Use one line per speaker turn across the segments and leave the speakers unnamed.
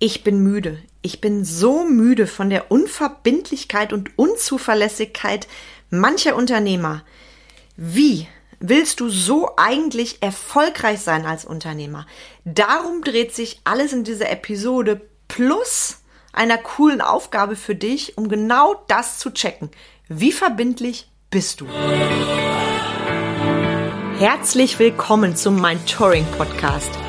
Ich bin müde. Ich bin so müde von der Unverbindlichkeit und Unzuverlässigkeit mancher Unternehmer. Wie willst du so eigentlich erfolgreich sein als Unternehmer? Darum dreht sich alles in dieser Episode plus einer coolen Aufgabe für dich, um genau das zu checken. Wie verbindlich bist du? Herzlich willkommen zum Mind Touring Podcast,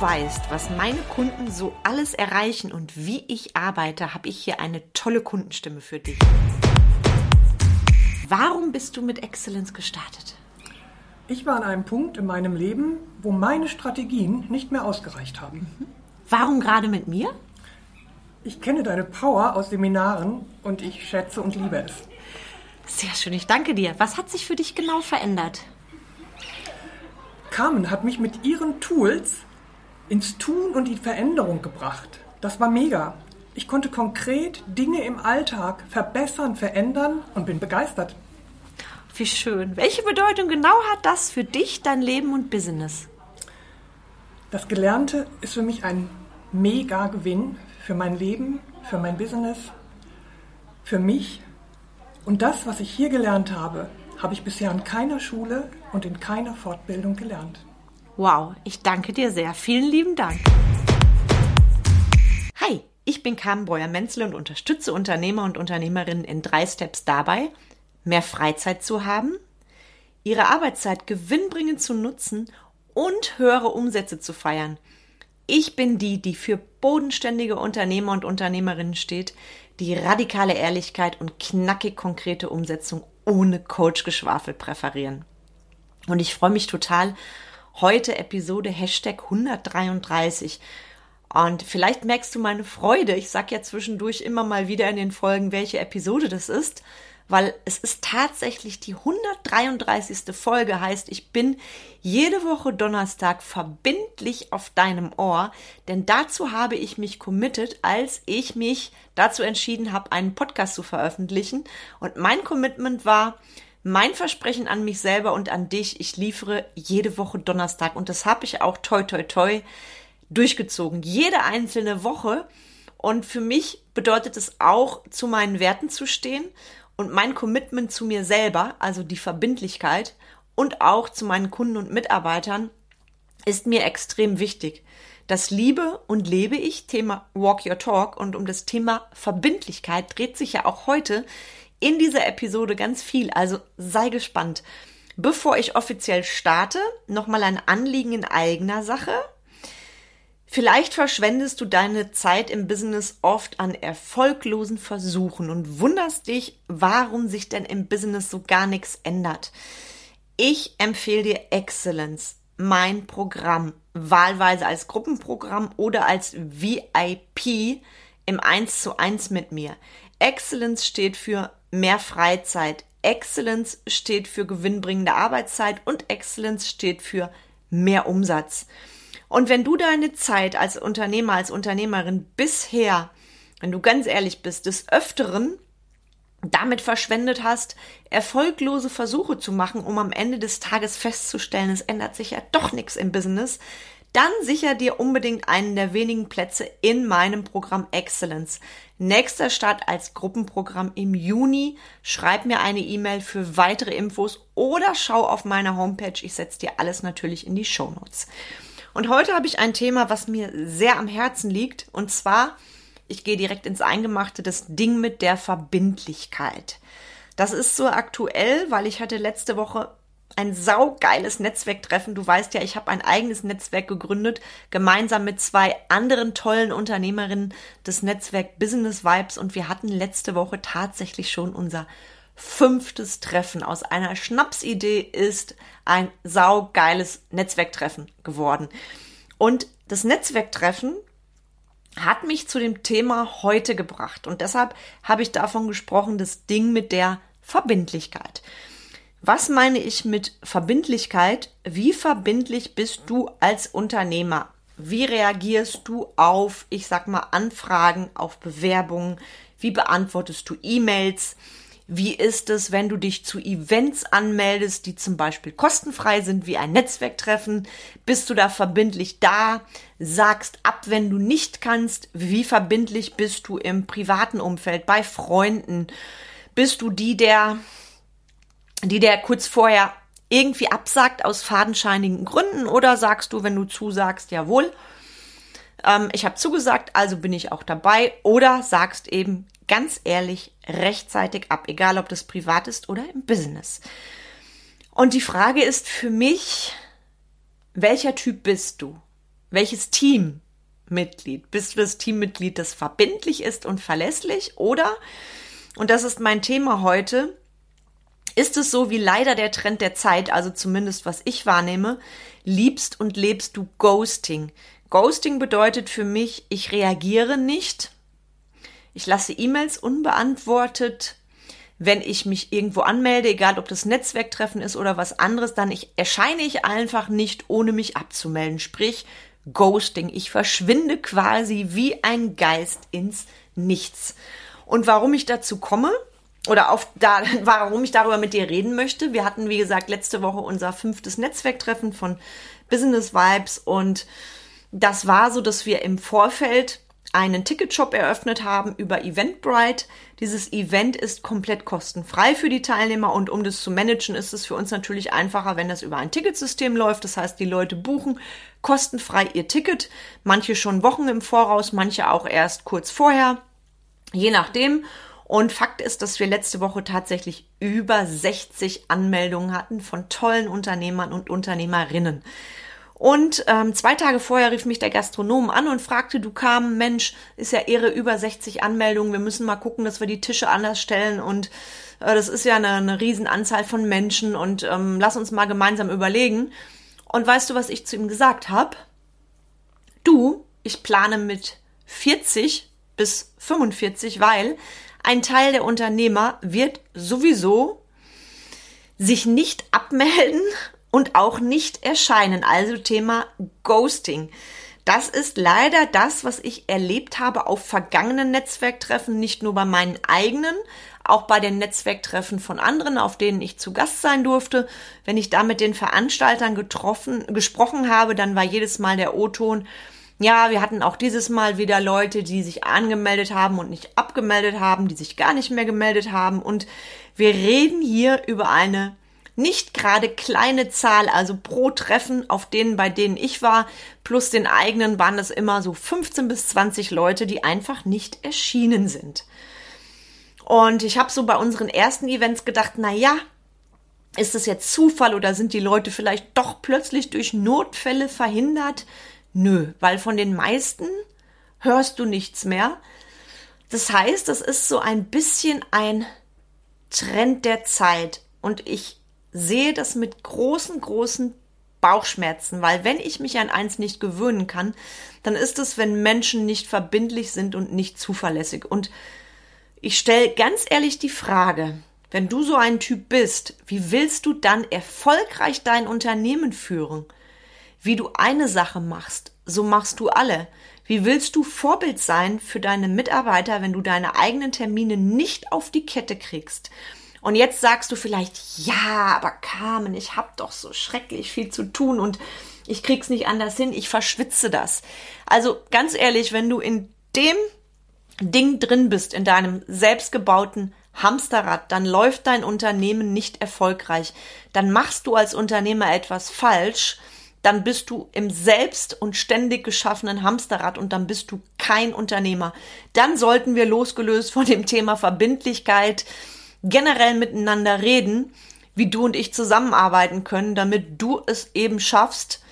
Weißt, was meine Kunden so alles erreichen und wie ich arbeite, habe ich hier eine tolle Kundenstimme für dich. Warum bist du mit Excellence gestartet?
Ich war an einem Punkt in meinem Leben, wo meine Strategien nicht mehr ausgereicht haben.
Warum gerade mit mir?
Ich kenne deine Power aus Seminaren und ich schätze und liebe es.
Sehr schön, ich danke dir. Was hat sich für dich genau verändert?
Carmen hat mich mit ihren Tools ins Tun und die Veränderung gebracht. Das war mega. Ich konnte konkret Dinge im Alltag verbessern, verändern und bin begeistert.
Wie schön. Welche Bedeutung genau hat das für dich, dein Leben und Business?
Das Gelernte ist für mich ein mega Gewinn für mein Leben, für mein Business, für mich. Und das, was ich hier gelernt habe, habe ich bisher an keiner Schule und in keiner Fortbildung gelernt.
Wow, ich danke dir sehr. Vielen lieben Dank. Hi, ich bin Carmen Breuer-Menzel und unterstütze Unternehmer und Unternehmerinnen in drei Steps dabei, mehr Freizeit zu haben, ihre Arbeitszeit gewinnbringend zu nutzen und höhere Umsätze zu feiern. Ich bin die, die für bodenständige Unternehmer und Unternehmerinnen steht, die radikale Ehrlichkeit und knackig konkrete Umsetzung ohne Coachgeschwafel präferieren. Und ich freue mich total, heute Episode Hashtag 133. Und vielleicht merkst du meine Freude. Ich sag ja zwischendurch immer mal wieder in den Folgen, welche Episode das ist weil es ist tatsächlich die 133. Folge, heißt, ich bin jede Woche Donnerstag verbindlich auf deinem Ohr, denn dazu habe ich mich committed, als ich mich dazu entschieden habe, einen Podcast zu veröffentlichen. Und mein Commitment war, mein Versprechen an mich selber und an dich, ich liefere jede Woche Donnerstag und das habe ich auch toi toi toi durchgezogen. Jede einzelne Woche. Und für mich bedeutet es auch, zu meinen Werten zu stehen und mein Commitment zu mir selber, also die Verbindlichkeit und auch zu meinen Kunden und Mitarbeitern, ist mir extrem wichtig. Das liebe und lebe ich, Thema Walk Your Talk und um das Thema Verbindlichkeit dreht sich ja auch heute in dieser Episode ganz viel, also sei gespannt. Bevor ich offiziell starte, nochmal ein Anliegen in eigener Sache. Vielleicht verschwendest du deine Zeit im Business oft an erfolglosen Versuchen und wunderst dich, warum sich denn im Business so gar nichts ändert. Ich empfehle dir Excellence, mein Programm, wahlweise als Gruppenprogramm oder als VIP im 1 zu 1 mit mir. Excellence steht für mehr Freizeit. Excellence steht für gewinnbringende Arbeitszeit und Excellence steht für mehr Umsatz. Und wenn du deine Zeit als Unternehmer, als Unternehmerin bisher, wenn du ganz ehrlich bist, des Öfteren damit verschwendet hast, erfolglose Versuche zu machen, um am Ende des Tages festzustellen, es ändert sich ja doch nichts im Business, dann sicher dir unbedingt einen der wenigen Plätze in meinem Programm Excellence. Nächster Start als Gruppenprogramm im Juni. Schreib mir eine E-Mail für weitere Infos oder schau auf meiner Homepage. Ich setze dir alles natürlich in die Show Notes. Und heute habe ich ein Thema, was mir sehr am Herzen liegt. Und zwar, ich gehe direkt ins Eingemachte, das Ding mit der Verbindlichkeit. Das ist so aktuell, weil ich hatte letzte Woche ein saugeiles Netzwerktreffen. Du weißt ja, ich habe ein eigenes Netzwerk gegründet, gemeinsam mit zwei anderen tollen Unternehmerinnen des Netzwerk Business Vibes und wir hatten letzte Woche tatsächlich schon unser fünftes Treffen. Aus einer Schnapsidee ist ein saugeiles Netzwerktreffen geworden. Und das Netzwerktreffen hat mich zu dem Thema heute gebracht. Und deshalb habe ich davon gesprochen, das Ding mit der Verbindlichkeit. Was meine ich mit Verbindlichkeit? Wie verbindlich bist du als Unternehmer? Wie reagierst du auf, ich sag mal, Anfragen, auf Bewerbungen? Wie beantwortest du E-Mails? Wie ist es, wenn du dich zu Events anmeldest, die zum Beispiel kostenfrei sind, wie ein Netzwerktreffen? Bist du da verbindlich da? Sagst ab, wenn du nicht kannst? Wie verbindlich bist du im privaten Umfeld, bei Freunden? Bist du die, der, die der kurz vorher irgendwie absagt aus fadenscheinigen Gründen? Oder sagst du, wenn du zusagst, jawohl, ähm, ich habe zugesagt, also bin ich auch dabei? Oder sagst eben, ganz ehrlich rechtzeitig ab, egal ob das privat ist oder im Business. Und die Frage ist für mich, welcher Typ bist du? Welches Teammitglied? Bist du das Teammitglied, das verbindlich ist und verlässlich? Oder, und das ist mein Thema heute, ist es so wie leider der Trend der Zeit, also zumindest was ich wahrnehme, liebst und lebst du Ghosting. Ghosting bedeutet für mich, ich reagiere nicht, ich lasse E-Mails unbeantwortet. Wenn ich mich irgendwo anmelde, egal ob das Netzwerktreffen ist oder was anderes, dann ich, erscheine ich einfach nicht, ohne mich abzumelden. Sprich, Ghosting. Ich verschwinde quasi wie ein Geist ins Nichts. Und warum ich dazu komme, oder auf da, warum ich darüber mit dir reden möchte. Wir hatten, wie gesagt, letzte Woche unser fünftes Netzwerktreffen von Business Vibes und das war so, dass wir im Vorfeld einen Ticketshop eröffnet haben über Eventbrite. Dieses Event ist komplett kostenfrei für die Teilnehmer und um das zu managen, ist es für uns natürlich einfacher, wenn das über ein Ticketsystem läuft. Das heißt, die Leute buchen kostenfrei ihr Ticket, manche schon Wochen im Voraus, manche auch erst kurz vorher, je nachdem. Und Fakt ist, dass wir letzte Woche tatsächlich über 60 Anmeldungen hatten von tollen Unternehmern und Unternehmerinnen. Und ähm, zwei Tage vorher rief mich der Gastronom an und fragte, du kam, Mensch, ist ja irre, über 60 Anmeldungen, wir müssen mal gucken, dass wir die Tische anders stellen und äh, das ist ja eine, eine Riesenanzahl von Menschen und ähm, lass uns mal gemeinsam überlegen. Und weißt du, was ich zu ihm gesagt habe? Du, ich plane mit 40 bis 45, weil ein Teil der Unternehmer wird sowieso sich nicht abmelden und auch nicht erscheinen. Also Thema Ghosting. Das ist leider das, was ich erlebt habe auf vergangenen Netzwerktreffen, nicht nur bei meinen eigenen, auch bei den Netzwerktreffen von anderen, auf denen ich zu Gast sein durfte. Wenn ich da mit den Veranstaltern getroffen, gesprochen habe, dann war jedes Mal der O-Ton, ja, wir hatten auch dieses Mal wieder Leute, die sich angemeldet haben und nicht abgemeldet haben, die sich gar nicht mehr gemeldet haben. Und wir reden hier über eine nicht gerade kleine Zahl, also pro Treffen, auf denen, bei denen ich war, plus den eigenen, waren es immer so 15 bis 20 Leute, die einfach nicht erschienen sind. Und ich habe so bei unseren ersten Events gedacht, na ja, ist es jetzt Zufall oder sind die Leute vielleicht doch plötzlich durch Notfälle verhindert? Nö, weil von den meisten hörst du nichts mehr. Das heißt, das ist so ein bisschen ein Trend der Zeit. Und ich sehe das mit großen, großen Bauchschmerzen, weil wenn ich mich an eins nicht gewöhnen kann, dann ist es, wenn Menschen nicht verbindlich sind und nicht zuverlässig. Und ich stelle ganz ehrlich die Frage, wenn du so ein Typ bist, wie willst du dann erfolgreich dein Unternehmen führen? Wie du eine Sache machst, so machst du alle. Wie willst du Vorbild sein für deine Mitarbeiter, wenn du deine eigenen Termine nicht auf die Kette kriegst? Und jetzt sagst du vielleicht, ja, aber Carmen, ich hab doch so schrecklich viel zu tun und ich krieg's nicht anders hin, ich verschwitze das. Also ganz ehrlich, wenn du in dem Ding drin bist, in deinem selbstgebauten Hamsterrad, dann läuft dein Unternehmen nicht erfolgreich. Dann machst du als Unternehmer etwas falsch, dann bist du im selbst und ständig geschaffenen Hamsterrad und dann bist du kein Unternehmer. Dann sollten wir losgelöst von dem Thema Verbindlichkeit, generell miteinander reden, wie du und ich zusammenarbeiten können, damit du es eben schaffst,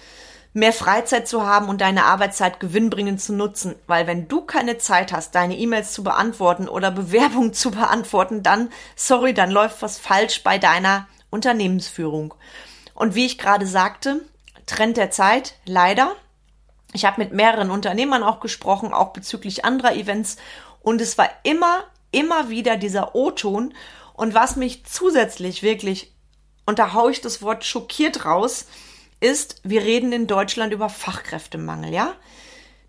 mehr Freizeit zu haben und deine Arbeitszeit gewinnbringend zu nutzen. Weil wenn du keine Zeit hast, deine E-Mails zu beantworten oder Bewerbungen zu beantworten, dann, sorry, dann läuft was falsch bei deiner Unternehmensführung. Und wie ich gerade sagte, Trend der Zeit, leider. Ich habe mit mehreren Unternehmern auch gesprochen, auch bezüglich anderer Events. Und es war immer, immer wieder dieser O-Ton Und was mich zusätzlich wirklich, und da haue ich das Wort schockiert raus, ist, wir reden in Deutschland über Fachkräftemangel, ja?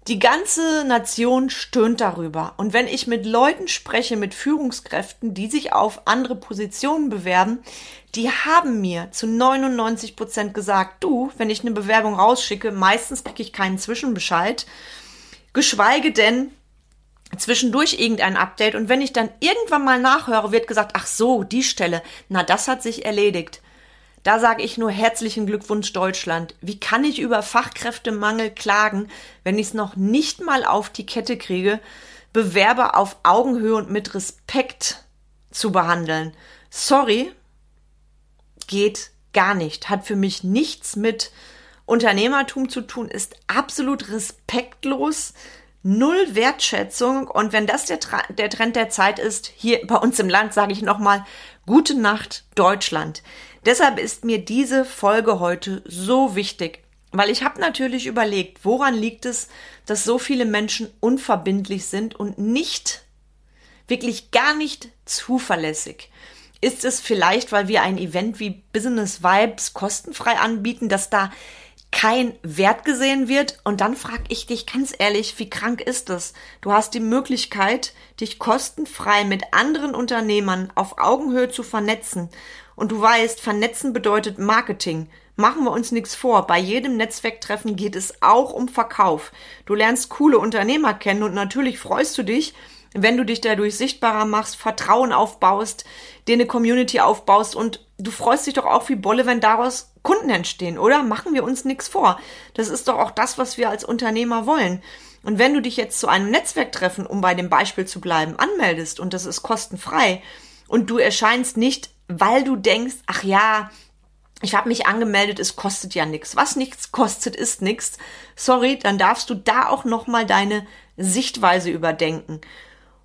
Die ganze Nation stöhnt darüber. Und wenn ich mit Leuten spreche, mit Führungskräften, die sich auf andere Positionen bewerben, die haben mir zu 99 Prozent gesagt, du, wenn ich eine Bewerbung rausschicke, meistens kriege ich keinen Zwischenbescheid, geschweige denn zwischendurch irgendein Update. Und wenn ich dann irgendwann mal nachhöre, wird gesagt, ach so, die Stelle, na, das hat sich erledigt. Da sage ich nur herzlichen Glückwunsch Deutschland. Wie kann ich über Fachkräftemangel klagen, wenn ich es noch nicht mal auf die Kette kriege, Bewerber auf Augenhöhe und mit Respekt zu behandeln? Sorry, geht gar nicht. Hat für mich nichts mit Unternehmertum zu tun, ist absolut respektlos, null Wertschätzung. Und wenn das der, der Trend der Zeit ist, hier bei uns im Land, sage ich nochmal, gute Nacht Deutschland. Deshalb ist mir diese Folge heute so wichtig, weil ich habe natürlich überlegt, woran liegt es, dass so viele Menschen unverbindlich sind und nicht, wirklich gar nicht zuverlässig. Ist es vielleicht, weil wir ein Event wie Business Vibes kostenfrei anbieten, dass da kein Wert gesehen wird? Und dann frage ich dich ganz ehrlich, wie krank ist das? Du hast die Möglichkeit, dich kostenfrei mit anderen Unternehmern auf Augenhöhe zu vernetzen und du weißt, vernetzen bedeutet Marketing. Machen wir uns nichts vor. Bei jedem Netzwerktreffen geht es auch um Verkauf. Du lernst coole Unternehmer kennen und natürlich freust du dich, wenn du dich dadurch sichtbarer machst, Vertrauen aufbaust, dir eine Community aufbaust und du freust dich doch auch wie Bolle, wenn daraus Kunden entstehen, oder? Machen wir uns nichts vor. Das ist doch auch das, was wir als Unternehmer wollen. Und wenn du dich jetzt zu einem Netzwerktreffen, um bei dem Beispiel zu bleiben, anmeldest und das ist kostenfrei und du erscheinst nicht weil du denkst, ach ja, ich habe mich angemeldet, es kostet ja nichts. Was nichts kostet, ist nichts. Sorry, dann darfst du da auch noch mal deine Sichtweise überdenken.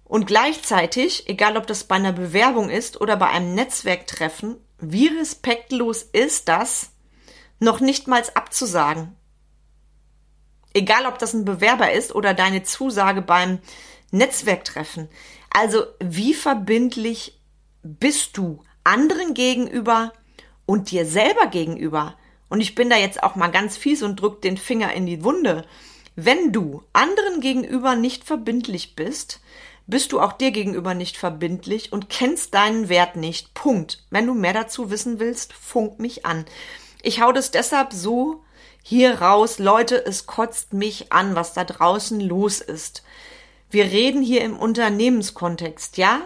Und gleichzeitig, egal ob das bei einer Bewerbung ist oder bei einem Netzwerktreffen, wie respektlos ist das, noch nicht mal abzusagen. Egal ob das ein Bewerber ist oder deine Zusage beim Netzwerktreffen. Also wie verbindlich bist du anderen gegenüber und dir selber gegenüber. Und ich bin da jetzt auch mal ganz fies und drück den Finger in die Wunde. Wenn du anderen gegenüber nicht verbindlich bist, bist du auch dir gegenüber nicht verbindlich und kennst deinen Wert nicht. Punkt. Wenn du mehr dazu wissen willst, funk mich an. Ich hau das deshalb so hier raus. Leute, es kotzt mich an, was da draußen los ist. Wir reden hier im Unternehmenskontext, ja?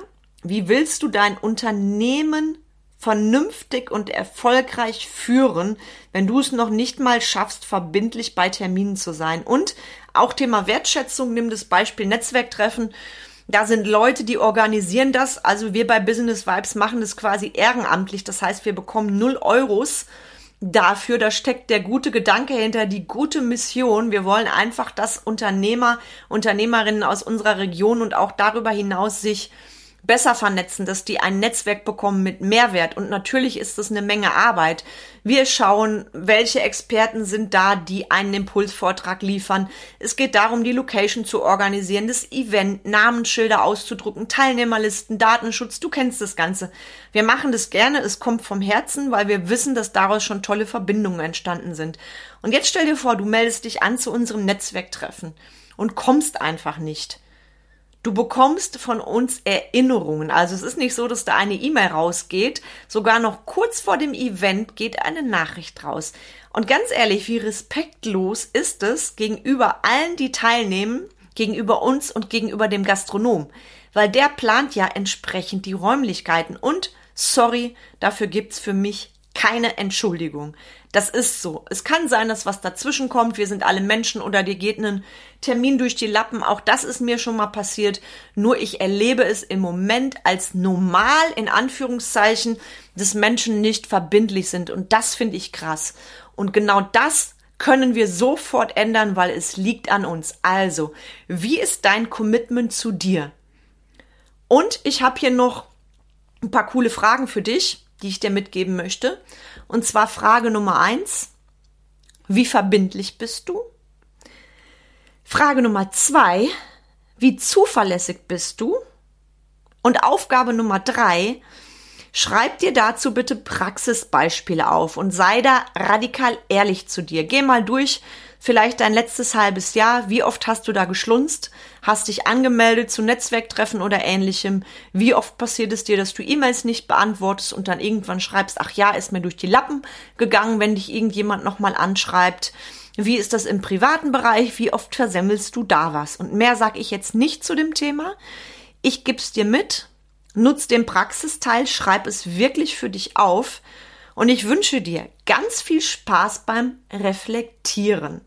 Wie willst du dein Unternehmen vernünftig und erfolgreich führen, wenn du es noch nicht mal schaffst, verbindlich bei Terminen zu sein? Und auch Thema Wertschätzung, nimm das Beispiel Netzwerktreffen. Da sind Leute, die organisieren das. Also wir bei Business Vibes machen das quasi ehrenamtlich. Das heißt, wir bekommen null Euros dafür. Da steckt der gute Gedanke hinter, die gute Mission. Wir wollen einfach, dass Unternehmer, Unternehmerinnen aus unserer Region und auch darüber hinaus sich besser vernetzen, dass die ein Netzwerk bekommen mit Mehrwert. Und natürlich ist es eine Menge Arbeit. Wir schauen, welche Experten sind da, die einen Impulsvortrag liefern. Es geht darum, die Location zu organisieren, das Event, Namensschilder auszudrucken, Teilnehmerlisten, Datenschutz. Du kennst das Ganze. Wir machen das gerne. Es kommt vom Herzen, weil wir wissen, dass daraus schon tolle Verbindungen entstanden sind. Und jetzt stell dir vor, du meldest dich an zu unserem Netzwerktreffen und kommst einfach nicht. Du bekommst von uns Erinnerungen. Also es ist nicht so, dass da eine E-Mail rausgeht. Sogar noch kurz vor dem Event geht eine Nachricht raus. Und ganz ehrlich, wie respektlos ist es gegenüber allen, die teilnehmen, gegenüber uns und gegenüber dem Gastronom. Weil der plant ja entsprechend die Räumlichkeiten. Und, sorry, dafür gibt's für mich keine Entschuldigung. Das ist so. Es kann sein, dass was dazwischen kommt. Wir sind alle Menschen oder dir geht ein Termin durch die Lappen. Auch das ist mir schon mal passiert. Nur ich erlebe es im Moment als normal, in Anführungszeichen, dass Menschen nicht verbindlich sind. Und das finde ich krass. Und genau das können wir sofort ändern, weil es liegt an uns. Also, wie ist dein Commitment zu dir? Und ich habe hier noch ein paar coole Fragen für dich die ich dir mitgeben möchte. Und zwar Frage Nummer eins. Wie verbindlich bist du? Frage Nummer zwei. Wie zuverlässig bist du? Und Aufgabe Nummer drei. Schreib dir dazu bitte Praxisbeispiele auf und sei da radikal ehrlich zu dir. Geh mal durch, vielleicht dein letztes halbes Jahr. Wie oft hast du da geschlunzt? Hast dich angemeldet zu Netzwerktreffen oder ähnlichem? Wie oft passiert es dir, dass du E-Mails nicht beantwortest und dann irgendwann schreibst, ach ja, ist mir durch die Lappen gegangen, wenn dich irgendjemand nochmal anschreibt? Wie ist das im privaten Bereich? Wie oft versemmelst du da was? Und mehr sage ich jetzt nicht zu dem Thema. Ich gib's dir mit Nutz den Praxisteil, schreib es wirklich für dich auf und ich wünsche dir ganz viel Spaß beim Reflektieren.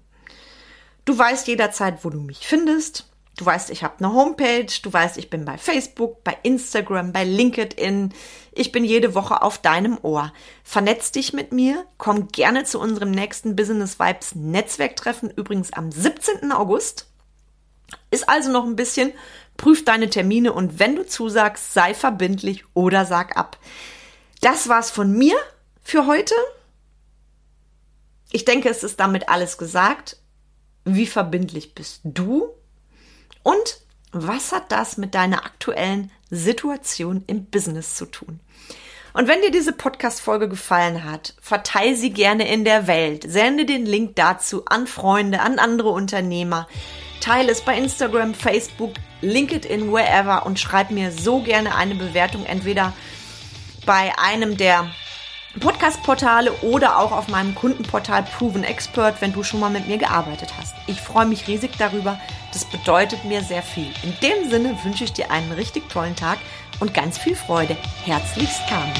Du weißt jederzeit, wo du mich findest. Du weißt, ich habe eine Homepage. Du weißt, ich bin bei Facebook, bei Instagram, bei LinkedIn. Ich bin jede Woche auf deinem Ohr. Vernetz dich mit mir. Komm gerne zu unserem nächsten Business Vibes Netzwerktreffen, übrigens am 17. August. Ist also noch ein bisschen Prüf deine Termine und wenn du zusagst, sei verbindlich oder sag ab. Das war's von mir für heute. Ich denke, es ist damit alles gesagt. Wie verbindlich bist du? Und was hat das mit deiner aktuellen Situation im Business zu tun? Und wenn dir diese Podcast-Folge gefallen hat, verteile sie gerne in der Welt. Sende den Link dazu an Freunde, an andere Unternehmer. Teile es bei Instagram, Facebook, LinkedIn, wherever und schreib mir so gerne eine Bewertung, entweder bei einem der Podcast-Portale oder auch auf meinem Kundenportal Proven Expert, wenn du schon mal mit mir gearbeitet hast. Ich freue mich riesig darüber. Das bedeutet mir sehr viel. In dem Sinne wünsche ich dir einen richtig tollen Tag und ganz viel Freude. Herzlichst Carmen.